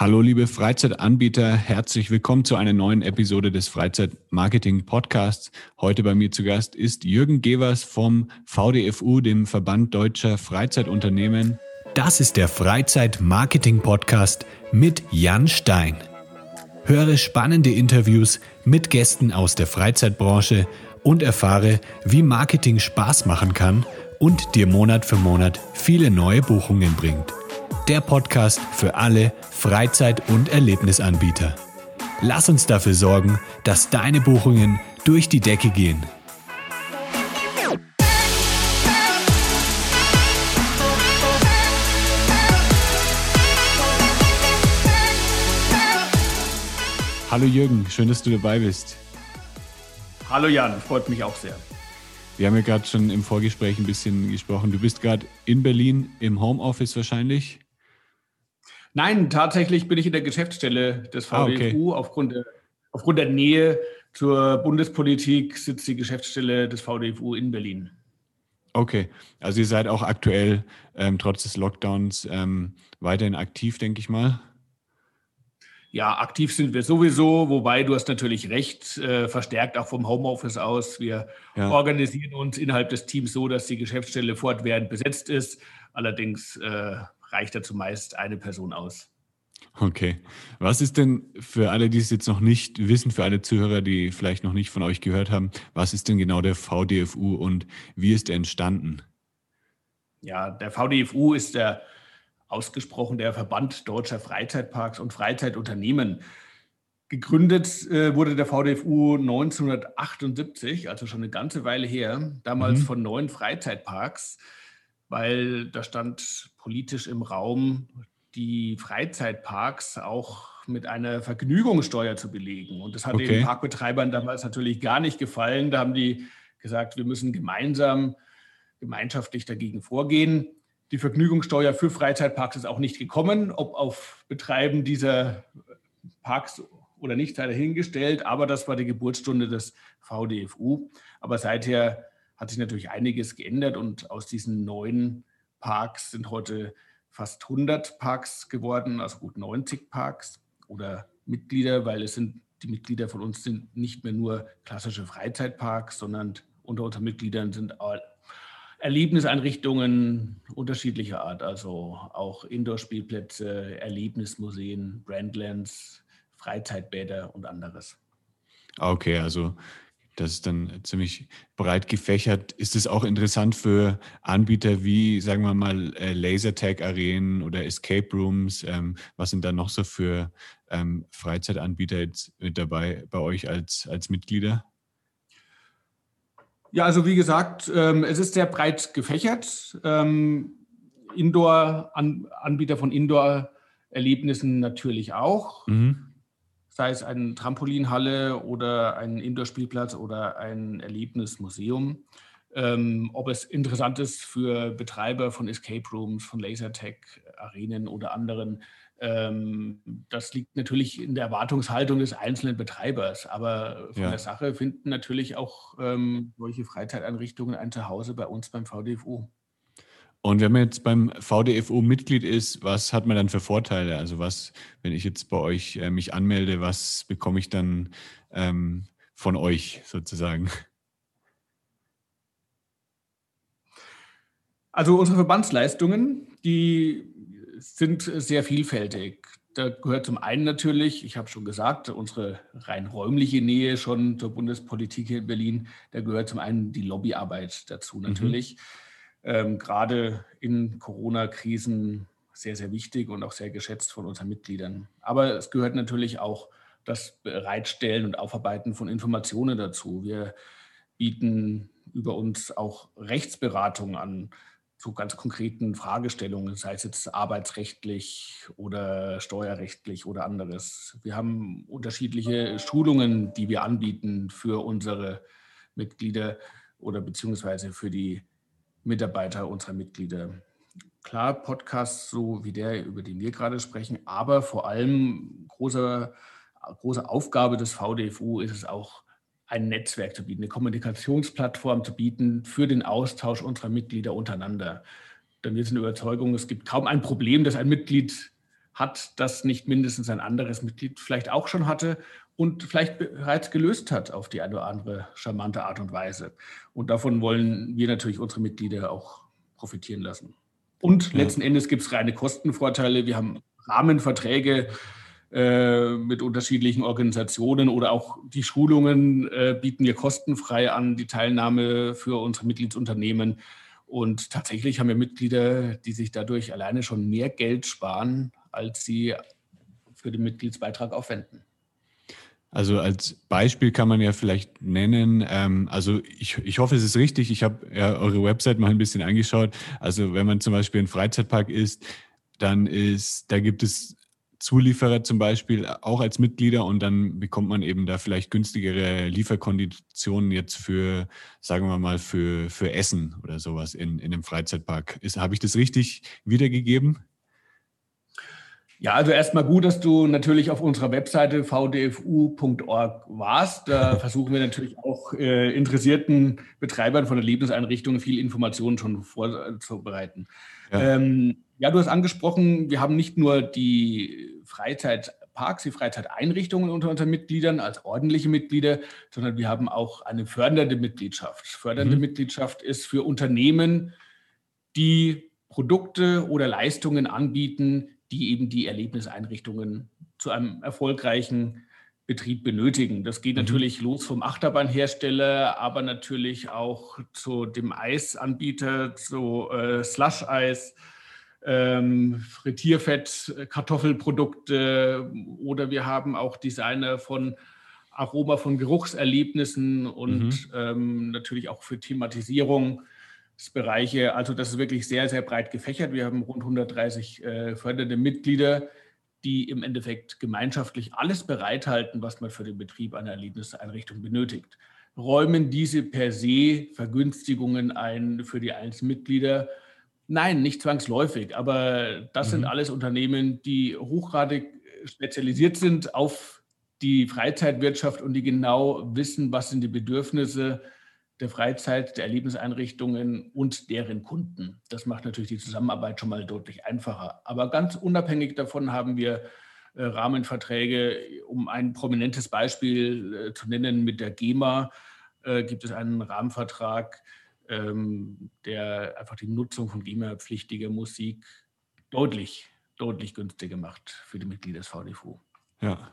Hallo liebe Freizeitanbieter, herzlich willkommen zu einer neuen Episode des Freizeitmarketing Podcasts. Heute bei mir zu Gast ist Jürgen Gewers vom VDFU, dem Verband Deutscher Freizeitunternehmen. Das ist der Freizeitmarketing Podcast mit Jan Stein. Höre spannende Interviews mit Gästen aus der Freizeitbranche und erfahre, wie Marketing Spaß machen kann und dir Monat für Monat viele neue Buchungen bringt der Podcast für alle Freizeit- und Erlebnisanbieter. Lass uns dafür sorgen, dass deine Buchungen durch die Decke gehen. Hallo Jürgen, schön, dass du dabei bist. Hallo Jan, freut mich auch sehr. Wir haben ja gerade schon im Vorgespräch ein bisschen gesprochen. Du bist gerade in Berlin im Homeoffice wahrscheinlich. Nein, tatsächlich bin ich in der Geschäftsstelle des VDFU. Ah, okay. aufgrund, der, aufgrund der Nähe zur Bundespolitik sitzt die Geschäftsstelle des VDFU in Berlin. Okay, also ihr seid auch aktuell ähm, trotz des Lockdowns ähm, weiterhin aktiv, denke ich mal. Ja, aktiv sind wir sowieso, wobei du hast natürlich recht, äh, verstärkt auch vom Homeoffice aus. Wir ja. organisieren uns innerhalb des Teams so, dass die Geschäftsstelle fortwährend besetzt ist. Allerdings äh, reicht da zumeist eine Person aus. Okay. Was ist denn für alle, die es jetzt noch nicht wissen, für alle Zuhörer, die vielleicht noch nicht von euch gehört haben, was ist denn genau der VDFU und wie ist er entstanden? Ja, der VDFU ist der ausgesprochen der Verband deutscher Freizeitparks und Freizeitunternehmen. Gegründet äh, wurde der VDFU 1978, also schon eine ganze Weile her, damals mhm. von neun Freizeitparks weil da stand politisch im Raum, die Freizeitparks auch mit einer Vergnügungssteuer zu belegen. Und das hat okay. den Parkbetreibern damals natürlich gar nicht gefallen. Da haben die gesagt, wir müssen gemeinsam, gemeinschaftlich dagegen vorgehen. Die Vergnügungssteuer für Freizeitparks ist auch nicht gekommen, ob auf Betreiben dieser Parks oder nicht, sei dahingestellt. Aber das war die Geburtsstunde des VDFU. Aber seither hat sich natürlich einiges geändert und aus diesen neuen Parks sind heute fast 100 Parks geworden, also gut 90 Parks oder Mitglieder, weil es sind die Mitglieder von uns sind nicht mehr nur klassische Freizeitparks, sondern unter unseren Mitgliedern sind Erlebniseinrichtungen unterschiedlicher Art, also auch Indoor-Spielplätze, Erlebnismuseen, Brandlands, Freizeitbäder und anderes. Okay, also das ist dann ziemlich breit gefächert. Ist es auch interessant für Anbieter wie, sagen wir mal, äh, Lasertag-Arenen oder Escape Rooms? Ähm, was sind da noch so für ähm, Freizeitanbieter jetzt mit dabei bei euch als, als Mitglieder? Ja, also wie gesagt, ähm, es ist sehr breit gefächert. Indoor-Anbieter von Indoor-Erlebnissen natürlich auch. Mhm sei es eine Trampolinhalle oder ein Indoor-Spielplatz oder ein Erlebnismuseum. Ähm, ob es interessant ist für Betreiber von Escape Rooms, von Lasertag-Arenen oder anderen, ähm, das liegt natürlich in der Erwartungshaltung des einzelnen Betreibers. Aber von ja. der Sache finden natürlich auch ähm, solche Freizeiteinrichtungen ein Zuhause bei uns beim VDFU. Und wenn man jetzt beim VDFU Mitglied ist, was hat man dann für Vorteile? Also was, wenn ich jetzt bei euch äh, mich anmelde, was bekomme ich dann ähm, von euch sozusagen? Also unsere Verbandsleistungen, die sind sehr vielfältig. Da gehört zum einen natürlich, ich habe schon gesagt, unsere rein räumliche Nähe schon zur Bundespolitik hier in Berlin. Da gehört zum einen die Lobbyarbeit dazu mhm. natürlich. Mhm ähm, gerade in Corona-Krisen sehr, sehr wichtig und auch sehr geschätzt von unseren Mitgliedern. Aber es gehört natürlich auch das Bereitstellen und Aufarbeiten von Informationen dazu. Wir bieten über uns auch Rechtsberatung an zu ganz konkreten Fragestellungen, sei es jetzt arbeitsrechtlich oder steuerrechtlich oder anderes. Wir haben unterschiedliche Schulungen, die wir anbieten für unsere Mitglieder oder beziehungsweise für die Mitarbeiter unserer Mitglieder. Klar, Podcasts so wie der, über den wir gerade sprechen, aber vor allem große, große Aufgabe des VDFU ist es auch, ein Netzwerk zu bieten, eine Kommunikationsplattform zu bieten für den Austausch unserer Mitglieder untereinander. Denn wir sind der Überzeugung, es gibt kaum ein Problem, das ein Mitglied hat, das nicht mindestens ein anderes Mitglied vielleicht auch schon hatte und vielleicht bereits gelöst hat auf die eine oder andere charmante Art und Weise. Und davon wollen wir natürlich unsere Mitglieder auch profitieren lassen. Und letzten Endes gibt es reine Kostenvorteile. Wir haben Rahmenverträge äh, mit unterschiedlichen Organisationen oder auch die Schulungen äh, bieten wir kostenfrei an, die Teilnahme für unsere Mitgliedsunternehmen. Und tatsächlich haben wir Mitglieder, die sich dadurch alleine schon mehr Geld sparen, als sie für den Mitgliedsbeitrag aufwenden. Also als Beispiel kann man ja vielleicht nennen, ähm, also ich, ich hoffe, es ist richtig, ich habe ja eure Website mal ein bisschen angeschaut. Also wenn man zum Beispiel ein Freizeitpark ist, dann ist, da gibt es Zulieferer zum Beispiel auch als Mitglieder und dann bekommt man eben da vielleicht günstigere Lieferkonditionen jetzt für, sagen wir mal, für, für Essen oder sowas in, in einem Freizeitpark. Habe ich das richtig wiedergegeben? Ja, also erstmal gut, dass du natürlich auf unserer Webseite vdfu.org warst. Da versuchen wir natürlich auch äh, interessierten Betreibern von Erlebniseinrichtungen viel Informationen schon vorzubereiten. Ja. Ähm, ja, du hast angesprochen, wir haben nicht nur die Freizeitparks, die Freizeiteinrichtungen unter unseren Mitgliedern als ordentliche Mitglieder, sondern wir haben auch eine fördernde Mitgliedschaft. Fördernde mhm. Mitgliedschaft ist für Unternehmen, die Produkte oder Leistungen anbieten, die eben die Erlebniseinrichtungen zu einem erfolgreichen Betrieb benötigen. Das geht mhm. natürlich los vom Achterbahnhersteller, aber natürlich auch zu dem Eisanbieter, zu äh, Slush-Eis, ähm, Frittierfett, Kartoffelprodukte oder wir haben auch Designer von Aroma von Geruchserlebnissen und mhm. ähm, natürlich auch für Thematisierungsbereiche. Also das ist wirklich sehr, sehr breit gefächert. Wir haben rund 130 äh, fördernde Mitglieder, die im Endeffekt gemeinschaftlich alles bereithalten, was man für den Betrieb einer Erlebniseinrichtung benötigt. Räumen diese per se Vergünstigungen ein für die einzelnen Mitglieder Nein, nicht zwangsläufig, aber das mhm. sind alles Unternehmen, die hochgradig spezialisiert sind auf die Freizeitwirtschaft und die genau wissen, was sind die Bedürfnisse der Freizeit, der Erlebniseinrichtungen und deren Kunden. Das macht natürlich die Zusammenarbeit schon mal deutlich einfacher. Aber ganz unabhängig davon haben wir äh, Rahmenverträge. Um ein prominentes Beispiel äh, zu nennen, mit der GEMA äh, gibt es einen Rahmenvertrag, ähm, der einfach die Nutzung von GEMA-pflichtiger Musik deutlich, deutlich günstiger macht für die Mitglieder des VDFU. Ja.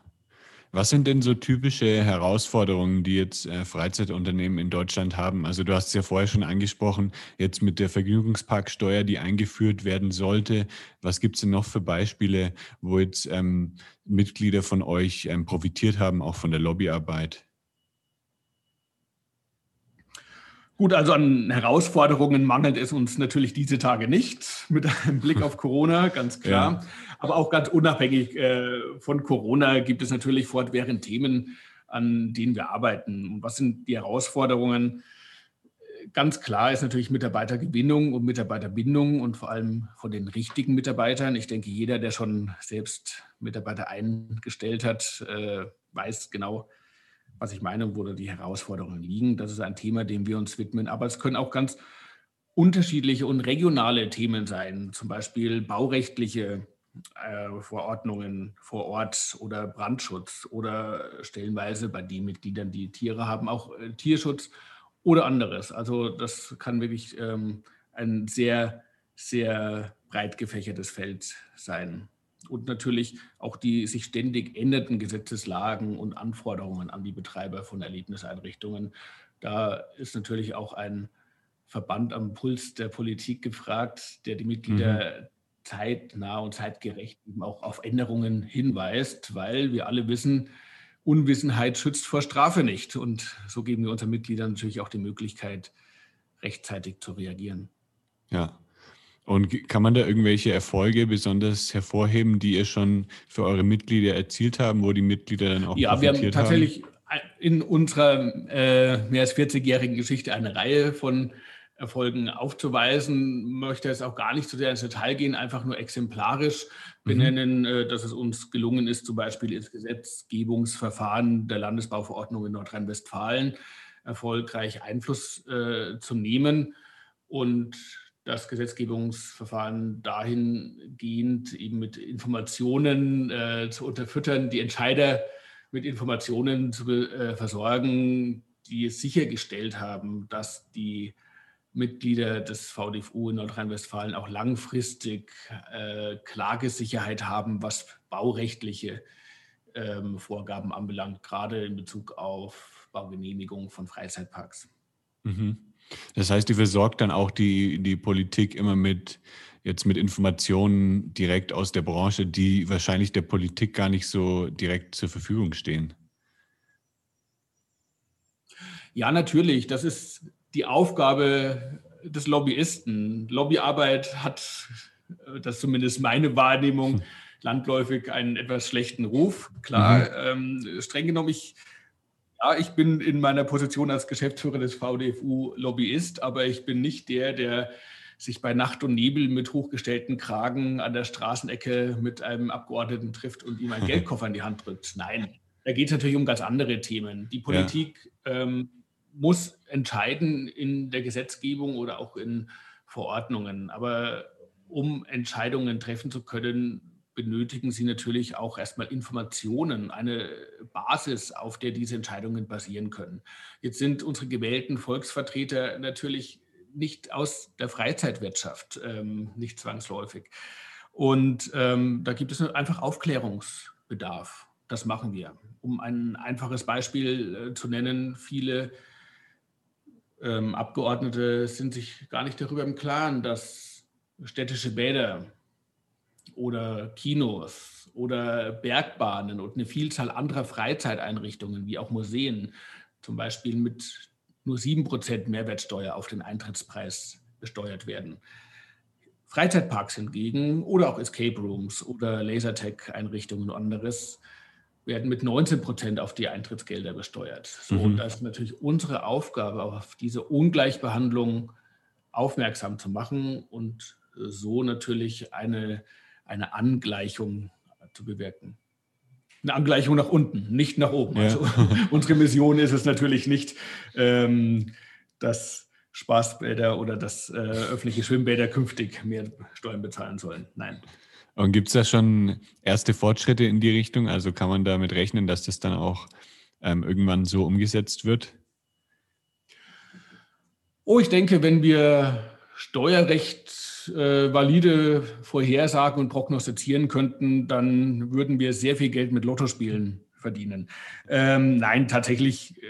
Was sind denn so typische Herausforderungen, die jetzt äh, Freizeitunternehmen in Deutschland haben? Also du hast es ja vorher schon angesprochen, jetzt mit der Vergnügungsparksteuer, die eingeführt werden sollte. Was gibt es denn noch für Beispiele, wo jetzt ähm, Mitglieder von euch ähm, profitiert haben, auch von der Lobbyarbeit? Gut, also an Herausforderungen mangelt es uns natürlich diese Tage nicht, mit einem Blick auf Corona, ganz klar. Ja. Aber auch ganz unabhängig äh, von Corona gibt es natürlich fortwährend Themen, an denen wir arbeiten. Und was sind die Herausforderungen? Ganz klar ist natürlich Mitarbeitergewinnung und Mitarbeiterbindung und vor allem von den richtigen Mitarbeitern. Ich denke, jeder, der schon selbst Mitarbeiter eingestellt hat, äh, weiß genau, was ich meine, wo da die Herausforderungen liegen. Das ist ein Thema, dem wir uns widmen. Aber es können auch ganz unterschiedliche und regionale Themen sein, zum Beispiel baurechtliche äh, Verordnungen vor Ort oder Brandschutz oder stellenweise bei den Mitgliedern, die Tiere haben, auch äh, Tierschutz oder anderes. Also das kann wirklich ähm, ein sehr, sehr breit gefächertes Feld sein und natürlich auch die sich ständig ändernden Gesetzeslagen und Anforderungen an die Betreiber von Erlebniseinrichtungen. Da ist natürlich auch ein Verband am Puls der Politik gefragt, der die Mitglieder mhm. zeitnah und zeitgerecht eben auch auf Änderungen hinweist, weil wir alle wissen, Unwissenheit schützt vor Strafe nicht. Und so geben wir unseren Mitgliedern natürlich auch die Möglichkeit, rechtzeitig zu reagieren. Ja, und kann man da irgendwelche Erfolge besonders hervorheben, die ihr schon für eure Mitglieder erzielt haben, wo die Mitglieder dann auch Ja, wir haben tatsächlich haben? in unserer äh, mehr als 40-jährigen Geschichte eine Reihe von Erfolgen aufzuweisen. Möchte jetzt auch gar nicht zu sehr ins Detail gehen, einfach nur exemplarisch mhm. benennen, mhm. dass es uns gelungen ist, zum Beispiel ins Gesetzgebungsverfahren der Landesbauverordnung in Nordrhein-Westfalen erfolgreich Einfluss äh, zu nehmen und das Gesetzgebungsverfahren dahingehend eben mit Informationen äh, zu unterfüttern, die Entscheider mit Informationen zu äh, versorgen, die es sichergestellt haben, dass die Mitglieder des VDFU in Nordrhein-Westfalen auch langfristig äh, Klagesicherheit haben, was baurechtliche ähm, Vorgaben anbelangt, gerade in Bezug auf Baugenehmigung von Freizeitparks. Mhm. Das heißt, die versorgt dann auch die, die Politik immer mit jetzt mit Informationen direkt aus der Branche, die wahrscheinlich der Politik gar nicht so direkt zur Verfügung stehen. Ja, natürlich. Das ist die Aufgabe des Lobbyisten. Lobbyarbeit hat, das ist zumindest meine Wahrnehmung, hm. landläufig einen etwas schlechten Ruf. Klar, mhm. ähm, streng genommen, ich, ja, ich bin in meiner Position als Geschäftsführer des VDFU Lobbyist, aber ich bin nicht der, der sich bei Nacht und Nebel mit hochgestellten Kragen an der Straßenecke mit einem Abgeordneten trifft und ihm einen Geldkoffer in die Hand drückt. Nein, da geht es natürlich um ganz andere Themen. Die Politik ja. ähm, muss entscheiden in der Gesetzgebung oder auch in Verordnungen. Aber um Entscheidungen treffen zu können, benötigen Sie natürlich auch erstmal Informationen, eine Basis, auf der diese Entscheidungen basieren können. Jetzt sind unsere gewählten Volksvertreter natürlich nicht aus der Freizeitwirtschaft, ähm, nicht zwangsläufig. Und ähm, da gibt es einfach Aufklärungsbedarf. Das machen wir. Um ein einfaches Beispiel äh, zu nennen, viele ähm, Abgeordnete sind sich gar nicht darüber im Klaren, dass städtische Bäder oder Kinos oder Bergbahnen und eine Vielzahl anderer Freizeiteinrichtungen wie auch Museen zum Beispiel mit nur 7% Mehrwertsteuer auf den Eintrittspreis besteuert werden. Freizeitparks hingegen oder auch Escape Rooms oder Lasertag-Einrichtungen und anderes werden mit 19 Prozent auf die Eintrittsgelder besteuert. So, mhm. Und das ist natürlich unsere Aufgabe, auf diese Ungleichbehandlung aufmerksam zu machen und so natürlich eine, eine Angleichung zu bewirken eine Angleichung nach unten, nicht nach oben. Ja. Also unsere Mission ist es natürlich nicht, ähm, dass Spaßbäder oder dass äh, öffentliche Schwimmbäder künftig mehr Steuern bezahlen sollen. Nein. Und gibt es da schon erste Fortschritte in die Richtung? Also kann man damit rechnen, dass das dann auch ähm, irgendwann so umgesetzt wird? Oh, ich denke, wenn wir Steuerrecht äh, valide vorhersagen und prognostizieren könnten, dann würden wir sehr viel Geld mit Lottospielen verdienen. Ähm, nein, tatsächlich äh,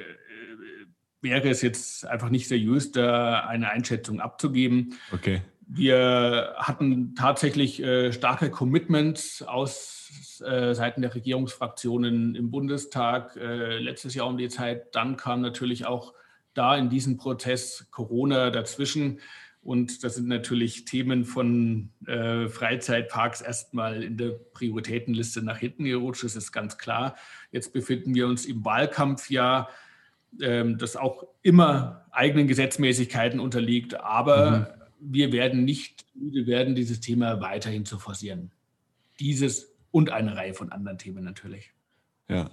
wäre es jetzt einfach nicht seriös, da eine Einschätzung abzugeben. Okay. Wir hatten tatsächlich äh, starke Commitments aus äh, Seiten der Regierungsfraktionen im Bundestag äh, letztes Jahr um die Zeit. Dann kam natürlich auch da in diesem Prozess Corona dazwischen. Und das sind natürlich Themen von äh, Freizeitparks erstmal in der Prioritätenliste nach hinten gerutscht. Das ist ganz klar. Jetzt befinden wir uns im Wahlkampfjahr, ähm, das auch immer eigenen Gesetzmäßigkeiten unterliegt. Aber mhm. wir werden nicht müde werden, dieses Thema weiterhin zu forcieren. Dieses und eine Reihe von anderen Themen natürlich. Ja.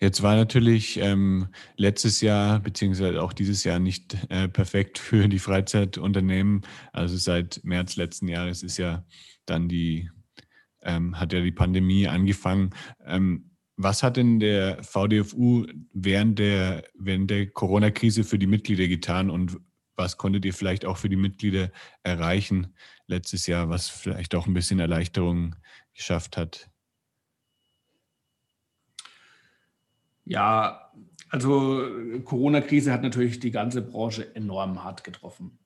Jetzt war natürlich ähm, letztes Jahr beziehungsweise auch dieses Jahr nicht äh, perfekt für die Freizeitunternehmen. Also seit März letzten Jahres ist ja dann die, ähm, hat ja die Pandemie angefangen. Ähm, was hat denn der VDFU während der, während der Corona-Krise für die Mitglieder getan und was konntet ihr vielleicht auch für die Mitglieder erreichen letztes Jahr, was vielleicht auch ein bisschen Erleichterung geschafft hat? Ja, also Corona-Krise hat natürlich die ganze Branche enorm hart getroffen.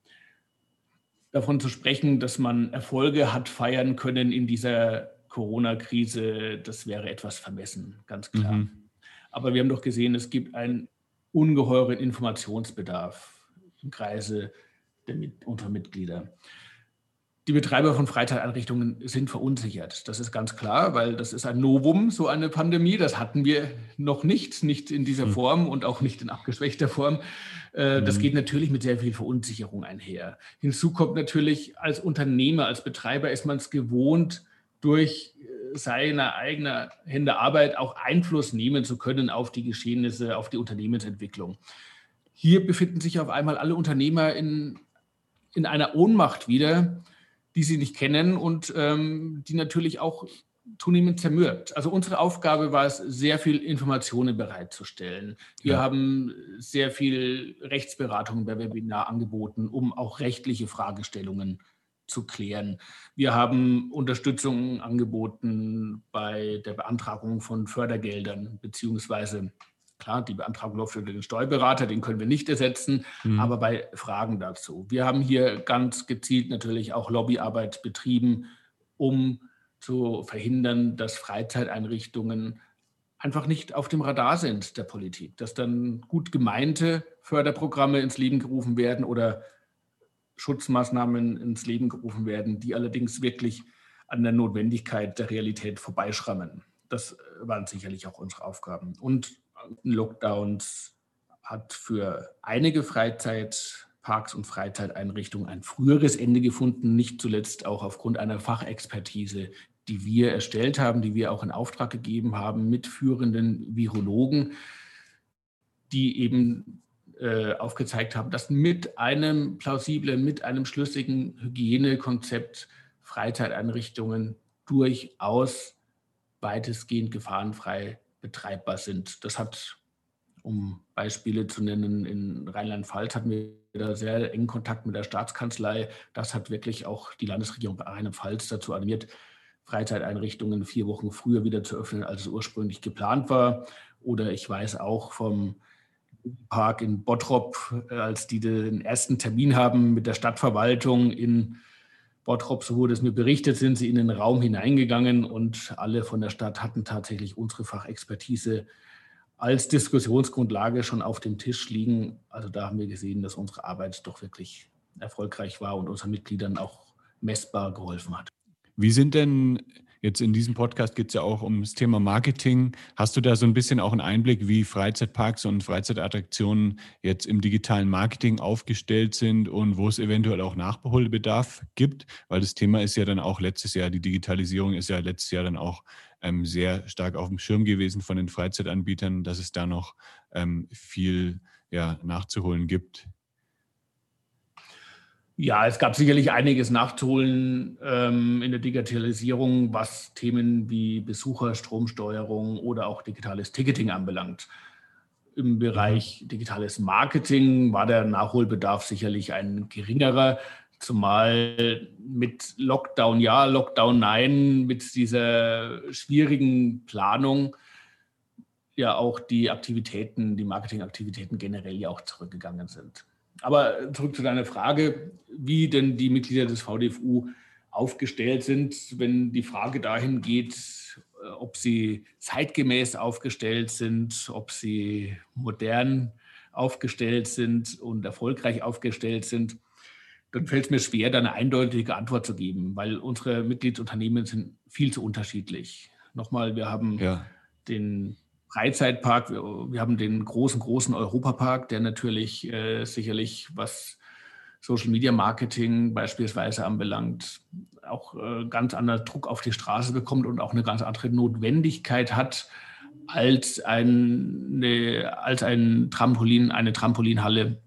Davon zu sprechen, dass man Erfolge hat feiern können in dieser Corona-Krise, das wäre etwas vermessen, ganz klar. Mhm. Aber wir haben doch gesehen, es gibt einen ungeheuren Informationsbedarf im Kreise der, unserer Mitglieder. Die Betreiber von Freizeiteinrichtungen sind verunsichert. Das ist ganz klar, weil das ist ein Novum, so eine Pandemie. Das hatten wir noch nicht, nicht in dieser hm. Form und auch nicht in abgeschwächter Form. Äh, das hm. geht natürlich mit sehr viel Verunsicherung einher. Hinzu kommt natürlich, als Unternehmer, als Betreiber ist man es gewohnt, durch äh, seine eigene Hände Arbeit auch Einfluss nehmen zu können auf die Geschehnisse, auf die Unternehmensentwicklung. Hier befinden sich auf einmal alle Unternehmer in in einer Ohnmacht wieder, die sie nicht kennen und ähm, die natürlich auch zunehmend zermürbt. Also unsere Aufgabe war es, sehr viel Informationen bereitzustellen. Wir ja. haben sehr viel Rechtsberatung bei Webinar angeboten, um auch rechtliche Fragestellungen zu klären. Wir haben Unterstützung angeboten bei der Beantragung von Fördergeldern, beziehungsweise klar, die Beantragung läuft für den Steuerberater, den können wir nicht ersetzen, mhm. aber bei Fragen dazu. Wir haben hier ganz gezielt natürlich auch Lobbyarbeit betrieben, um zu verhindern, dass Freizeiteinrichtungen einfach nicht auf dem Radar sind der Politik, dass dann gut gemeinte Förderprogramme ins Leben gerufen werden oder Schutzmaßnahmen ins Leben gerufen werden, die allerdings wirklich an der Notwendigkeit der Realität vorbeischrammen. Das waren sicherlich auch unsere Aufgaben. Und Lockdowns hat für einige Freizeitparks und Freizeiteinrichtungen ein früheres Ende gefunden, nicht zuletzt auch aufgrund einer Fachexpertise, die wir erstellt haben, die wir auch in Auftrag gegeben haben mit führenden Virologen, die eben äh, aufgezeigt haben, dass mit einem plausiblen, mit einem schlüssigen Hygienekonzept Freizeiteinrichtungen durchaus weitestgehend gefahrenfrei betreibbar sind. Das hat, um Beispiele zu nennen, in Rheinland-Pfalz hatten wir da sehr engen Kontakt mit der Staatskanzlei. Das hat wirklich auch die Landesregierung Rheinland-Pfalz dazu animiert, Freizeiteinrichtungen vier Wochen früher wieder zu öffnen, als es ursprünglich geplant war. Oder ich weiß auch vom Park in Bottrop, äh, als die den ersten Termin haben mit der Stadtverwaltung in Bottrop, so wurde es mir berichtet, sind sie in den Raum hineingegangen und alle von der Stadt hatten tatsächlich unsere Fachexpertise als Diskussionsgrundlage schon auf dem Tisch liegen. Also da haben wir gesehen, dass unsere Arbeit doch wirklich erfolgreich war und unseren Mitgliedern auch messbar geholfen hat. Wie sind denn Jetzt in diesem Podcast geht es ja auch ums Thema Marketing. Hast du da so ein bisschen auch einen Einblick, wie Freizeitparks und Freizeitattraktionen jetzt im digitalen Marketing aufgestellt sind und wo es eventuell auch Nachbeholbedarf gibt? Weil das Thema ist ja dann auch letztes Jahr, die Digitalisierung ist ja letztes Jahr dann auch ähm, sehr stark auf dem Schirm gewesen von den Freizeitanbietern, dass es da noch ähm, viel ja, nachzuholen gibt. Ja, es gab sicherlich einiges nachzuholen ähm, in der Digitalisierung, was Themen wie Besucherstromsteuerung oder auch digitales Ticketing anbelangt. Im Bereich mhm. digitales Marketing war der Nachholbedarf sicherlich ein geringerer, zumal mit Lockdown ja, Lockdown nein, mit dieser schwierigen Planung ja auch die Aktivitäten, die Marketingaktivitäten generell ja auch zurückgegangen sind. Aber zurück zu deiner Frage, wie denn die Mitglieder des VDFU aufgestellt sind, wenn die Frage dahin geht, äh, ob sie zeitgemäß aufgestellt sind, ob sie modern aufgestellt sind und erfolgreich aufgestellt sind, dann fällt es mir schwer, da eine eindeutige Antwort zu geben, weil unsere Mitgliedsunternehmen sind viel zu unterschiedlich. Nochmal, wir haben ja. den Freizeitpark. Wir, wir, haben den großen, großen Europapark, der natürlich äh, sicherlich, was Social Media Marketing beispielsweise anbelangt, auch äh, ganz anderen Druck auf die Straße bekommt und auch eine ganz andere Notwendigkeit hat als, eine, als ein Trampolin, eine Trampolinhalle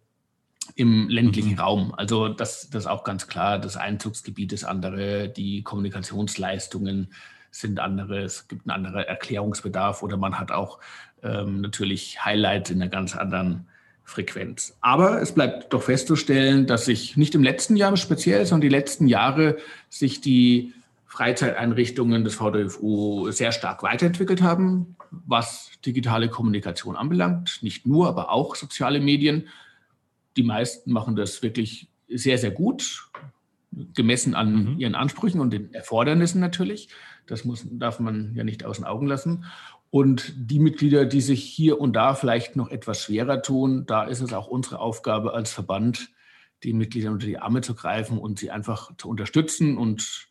im ländlichen mhm. Raum. Also das, das ist auch ganz klar. Das Einzugsgebiet ist andere, die Kommunikationsleistungen sind andere, es gibt einen anderen Erklärungsbedarf oder man hat auch ähm, natürlich Highlights in einer ganz anderen Frequenz. Aber es bleibt doch festzustellen, dass sich nicht im letzten Jahr speziell, sondern die letzten Jahre sich die Freizeiteinrichtungen des VDFU sehr stark weiterentwickelt haben, was digitale Kommunikation anbelangt. Nicht nur, aber auch soziale Medien. Die meisten machen das wirklich sehr, sehr gut, gemessen an mhm. ihren Ansprüchen und den Erfordernissen natürlich. Das muss, darf man ja nicht aus den Augen lassen. Und die Mitglieder, die sich hier und da vielleicht noch etwas schwerer tun, da ist es auch unsere Aufgabe als Verband, die Mitglieder unter die Arme zu greifen und sie einfach zu unterstützen und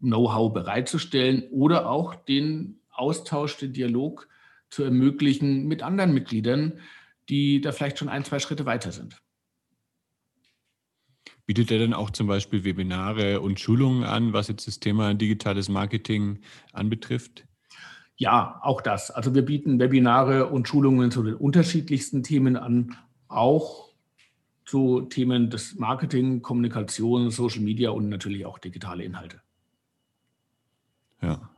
Know-how bereitzustellen oder auch den Austausch, den Dialog zu ermöglichen mit anderen Mitgliedern, die da vielleicht schon ein, zwei Schritte weiter sind. Bietet er dann auch zum Beispiel Webinare und Schulungen an, was jetzt das Thema digitales Marketing anbetrifft? Ja, auch das. Also wir bieten Webinare und Schulungen zu den unterschiedlichsten Themen an, auch zu Themen des Marketing, Kommunikation, Social Media und natürlich auch digitale Inhalte. Ja.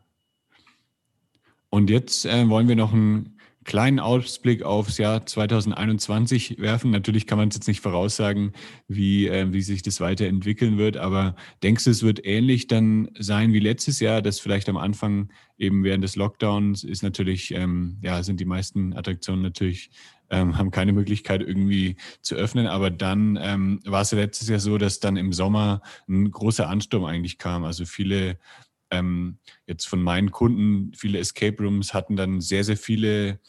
Und jetzt äh, wollen wir noch einen kleinen Ausblick aufs Jahr 2021 werfen. Natürlich kann man es jetzt nicht voraussagen, wie, äh, wie sich das weiterentwickeln wird, aber denkst du, es wird ähnlich dann sein wie letztes Jahr, dass vielleicht am Anfang eben während des Lockdowns ist natürlich, ähm, ja, sind die meisten Attraktionen natürlich ähm, haben keine Möglichkeit irgendwie zu öffnen. Aber dann ähm, war es ja letztes Jahr so, dass dann im Sommer ein großer Ansturm eigentlich kam. Also viele ähm, jetzt von meinen Kunden, viele Escape Rooms hatten dann sehr, sehr viele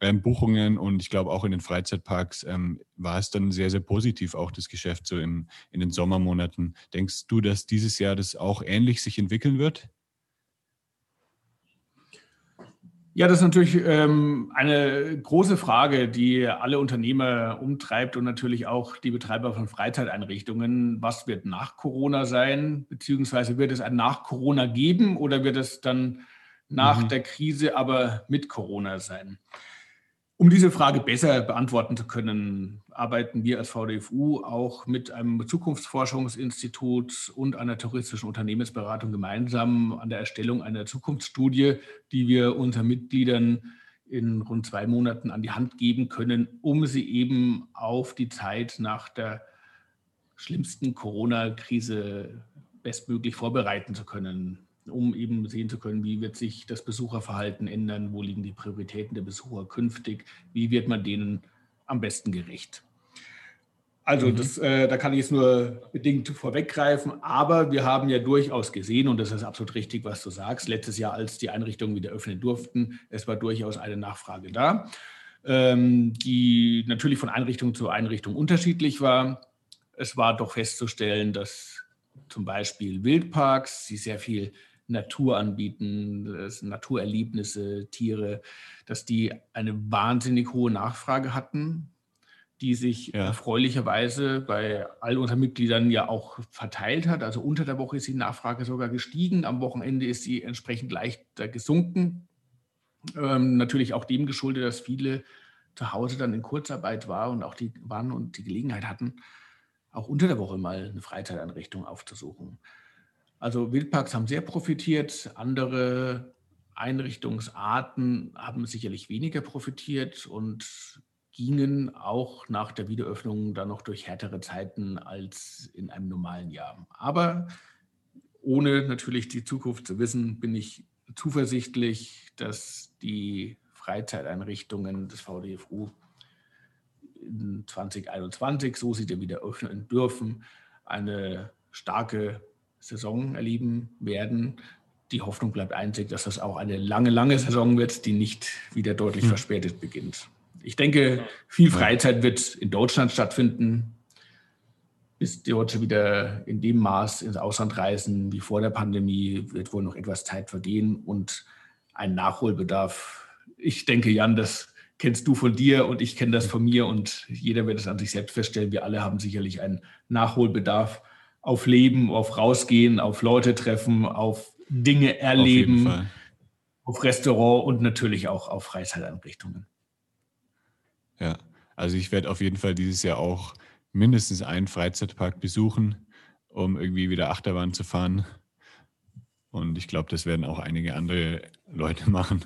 ähm, Buchungen und ich glaube auch in den Freizeitparks ähm, war es dann sehr, sehr positiv, auch das Geschäft so im, in den Sommermonaten. Denkst du, dass dieses Jahr das auch ähnlich sich entwickeln wird? Ja, das ist natürlich ähm, eine große Frage, die alle Unternehmer umtreibt und natürlich auch die Betreiber von Freizeiteinrichtungen. Was wird nach Corona sein? Beziehungsweise wird es ein nach Corona geben oder wird es dann nach mhm. der Krise aber mit Corona sein? Um diese Frage besser beantworten zu können, arbeiten wir als VDFU auch mit einem Zukunftsforschungsinstitut und einer touristischen Unternehmensberatung gemeinsam an der Erstellung einer Zukunftsstudie, die wir unseren Mitgliedern in rund zwei Monaten an die Hand geben können, um sie eben auf die Zeit nach der schlimmsten Corona-Krise bestmöglich vorbereiten zu können um eben sehen zu können, wie wird sich das Besucherverhalten ändern, wo liegen die Prioritäten der Besucher künftig, wie wird man denen am besten gerecht. Also mhm. das, äh, da kann ich jetzt nur bedingt vorweggreifen, aber wir haben ja durchaus gesehen, und das ist absolut richtig, was du sagst, letztes Jahr, als die Einrichtungen wieder öffnen durften, es war durchaus eine Nachfrage da, ähm, die natürlich von Einrichtung zu Einrichtung unterschiedlich war. Es war doch festzustellen, dass zum Beispiel Wildparks, die sehr viel Natur anbieten, Naturerlebnisse, Tiere, dass die eine wahnsinnig hohe Nachfrage hatten, die sich ja. erfreulicherweise bei all unseren Mitgliedern ja auch verteilt hat. Also unter der Woche ist die Nachfrage sogar gestiegen, am Wochenende ist sie entsprechend leichter gesunken. Ähm, natürlich auch dem geschuldet, dass viele zu Hause dann in Kurzarbeit war und auch die waren und die Gelegenheit hatten, auch unter der Woche mal eine Freizeiteinrichtung aufzusuchen. Also Wildparks haben sehr profitiert, andere Einrichtungsarten haben sicherlich weniger profitiert und gingen auch nach der Wiederöffnung dann noch durch härtere Zeiten als in einem normalen Jahr. Aber ohne natürlich die Zukunft zu wissen, bin ich zuversichtlich, dass die Freizeiteinrichtungen des VDFU in 2021, so sie wieder öffnen dürfen, eine starke Saison erleben werden. Die Hoffnung bleibt einzig, dass das auch eine lange, lange Saison wird, die nicht wieder deutlich hm. verspätet beginnt. Ich denke, viel Freizeit wird in Deutschland stattfinden, bis die Deutsche wieder in dem Maß ins Ausland reisen wie vor der Pandemie, wird wohl noch etwas Zeit vergehen und ein Nachholbedarf. Ich denke, Jan, das kennst du von dir und ich kenne das von mir und jeder wird es an sich selbst feststellen. Wir alle haben sicherlich einen Nachholbedarf auf Leben, auf Rausgehen, auf Leute treffen, auf Dinge erleben, auf, auf Restaurant und natürlich auch auf Freizeiteinrichtungen. Ja, also ich werde auf jeden Fall dieses Jahr auch mindestens einen Freizeitpark besuchen, um irgendwie wieder Achterbahn zu fahren. Und ich glaube, das werden auch einige andere Leute machen.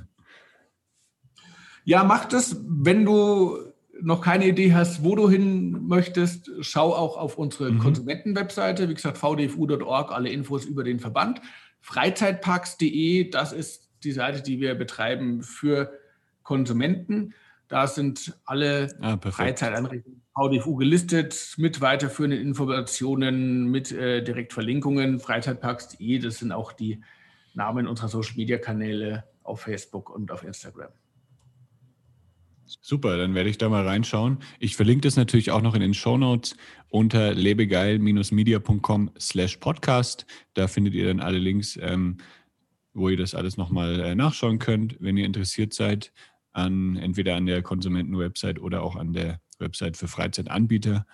Ja, mach das, wenn du noch keine Idee hast, wo du hin möchtest, schau auch auf unsere mhm. Konsumentenwebseite, wie gesagt, vdfu.org, alle Infos über den Verband. Freizeitparks.de, das ist die Seite, die wir betreiben für Konsumenten. Da sind alle ah, Freizeiteinrichtungen VDFU gelistet mit weiterführenden Informationen, mit äh, Direktverlinkungen. Freizeitparks.de, das sind auch die Namen unserer Social-Media-Kanäle auf Facebook und auf Instagram. Super, dann werde ich da mal reinschauen. Ich verlinke das natürlich auch noch in den Show Notes unter lebegeil-media.com slash podcast. Da findet ihr dann alle Links, ähm, wo ihr das alles nochmal äh, nachschauen könnt, wenn ihr interessiert seid, an entweder an der Konsumenten-Website oder auch an der Website für Freizeitanbieter.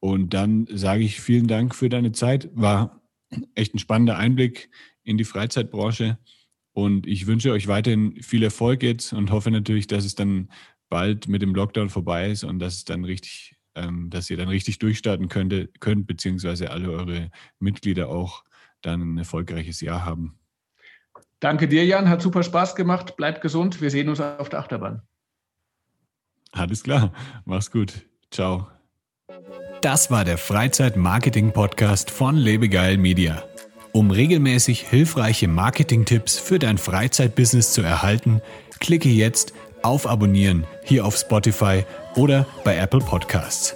Und dann sage ich vielen Dank für deine Zeit. War echt ein spannender Einblick in die Freizeitbranche. Und ich wünsche euch weiterhin viel Erfolg jetzt und hoffe natürlich, dass es dann bald mit dem Lockdown vorbei ist und dass es dann richtig ähm, dass ihr dann richtig durchstarten könnte, könnt, beziehungsweise alle eure Mitglieder auch dann ein erfolgreiches Jahr haben. Danke dir, Jan. Hat super Spaß gemacht. Bleib gesund. Wir sehen uns auf der Achterbahn. Alles klar. Mach's gut. Ciao. Das war der Freizeit-Marketing-Podcast von Lebegeil Media. Um regelmäßig hilfreiche Marketing-Tipps für dein Freizeitbusiness zu erhalten, klicke jetzt auf Abonnieren hier auf Spotify oder bei Apple Podcasts.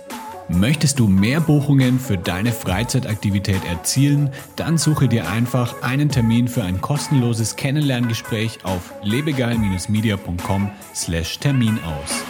Möchtest du mehr Buchungen für deine Freizeitaktivität erzielen? Dann suche dir einfach einen Termin für ein kostenloses Kennenlerngespräch auf lebegeil-media.com/termin aus.